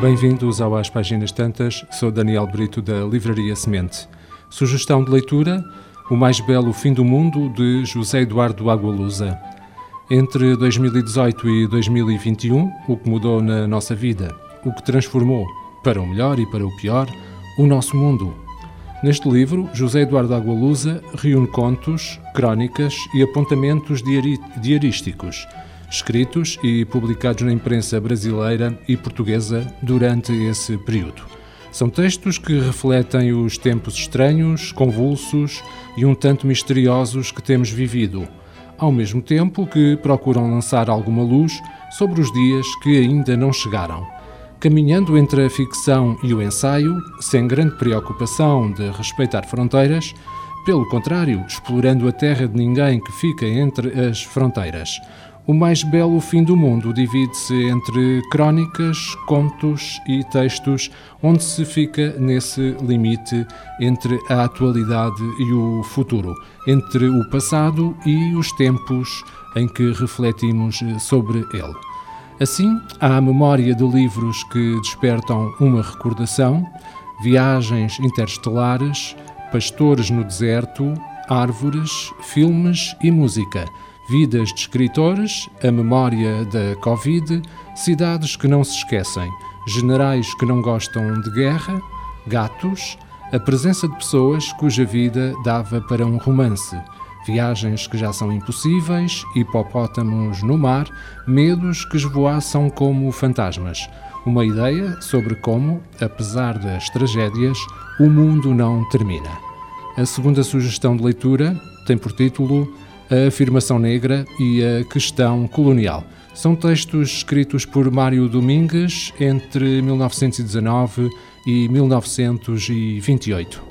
Bem-vindos ao Às Páginas Tantas, sou Daniel Brito da Livraria Semente. Sugestão de leitura: O Mais Belo Fim do Mundo, de José Eduardo Agualusa. Entre 2018 e 2021, o que mudou na nossa vida, o que transformou, para o melhor e para o pior, o nosso mundo. Neste livro, José Eduardo Agualusa reúne contos, crónicas e apontamentos diarísticos escritos e publicados na imprensa brasileira e portuguesa durante esse período. São textos que refletem os tempos estranhos, convulsos e um tanto misteriosos que temos vivido, ao mesmo tempo que procuram lançar alguma luz sobre os dias que ainda não chegaram. Caminhando entre a ficção e o ensaio, sem grande preocupação de respeitar fronteiras, pelo contrário, explorando a terra de ninguém que fica entre as fronteiras, o mais belo fim do mundo divide-se entre crónicas, contos e textos, onde se fica nesse limite entre a atualidade e o futuro, entre o passado e os tempos em que refletimos sobre ele. Assim, há a memória de livros que despertam uma recordação, viagens interestelares, pastores no deserto, árvores, filmes e música vidas de escritores, a memória da Covid, cidades que não se esquecem, generais que não gostam de guerra, gatos, a presença de pessoas cuja vida dava para um romance, viagens que já são impossíveis, hipopótamos no mar, medos que esvoaçam como fantasmas. Uma ideia sobre como, apesar das tragédias, o mundo não termina. A segunda sugestão de leitura tem por título a afirmação negra e a questão colonial. São textos escritos por Mário Domingues entre 1919 e 1928.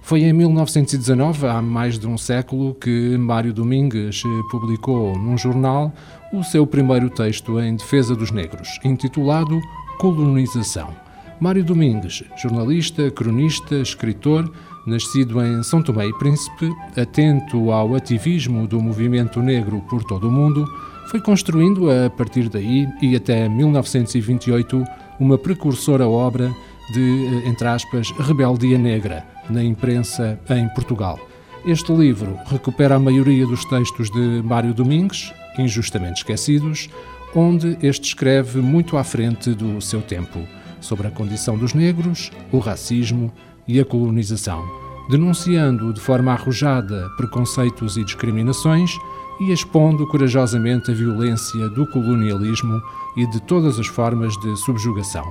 Foi em 1919, há mais de um século, que Mário Domingues publicou num jornal o seu primeiro texto em defesa dos negros, intitulado Colonização. Mário Domingues, jornalista, cronista, escritor, Nascido em São Tomé e Príncipe, atento ao ativismo do movimento negro por todo o mundo, foi construindo a partir daí e até 1928 uma precursora obra de, entre aspas, rebeldia negra na imprensa em Portugal. Este livro recupera a maioria dos textos de Mário Domingues, injustamente esquecidos, onde este escreve muito à frente do seu tempo sobre a condição dos negros, o racismo e a colonização, denunciando de forma arrojada preconceitos e discriminações e expondo corajosamente a violência do colonialismo e de todas as formas de subjugação.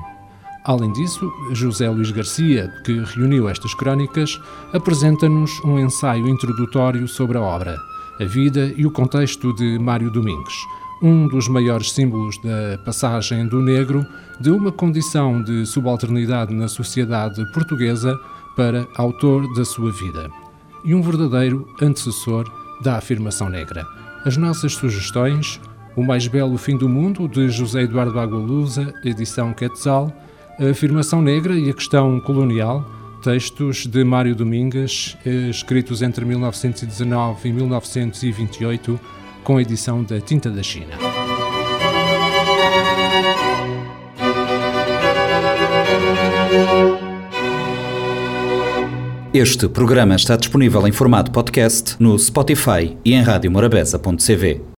Além disso, José Luís Garcia, que reuniu estas crónicas, apresenta-nos um ensaio introdutório sobre a obra, a vida e o contexto de Mário Domingues, um dos maiores símbolos da passagem do negro de uma condição de subalternidade na sociedade portuguesa para autor da sua vida e um verdadeiro antecessor da afirmação negra. As nossas sugestões: O Mais Belo Fim do Mundo, de José Eduardo Agualusa, edição Quetzal, A Afirmação Negra e a Questão Colonial, textos de Mário Domingues, eh, escritos entre 1919 e 1928, com a edição da Tinta da China. Este programa está disponível em formato podcast no Spotify e em radiomorabeza.cv.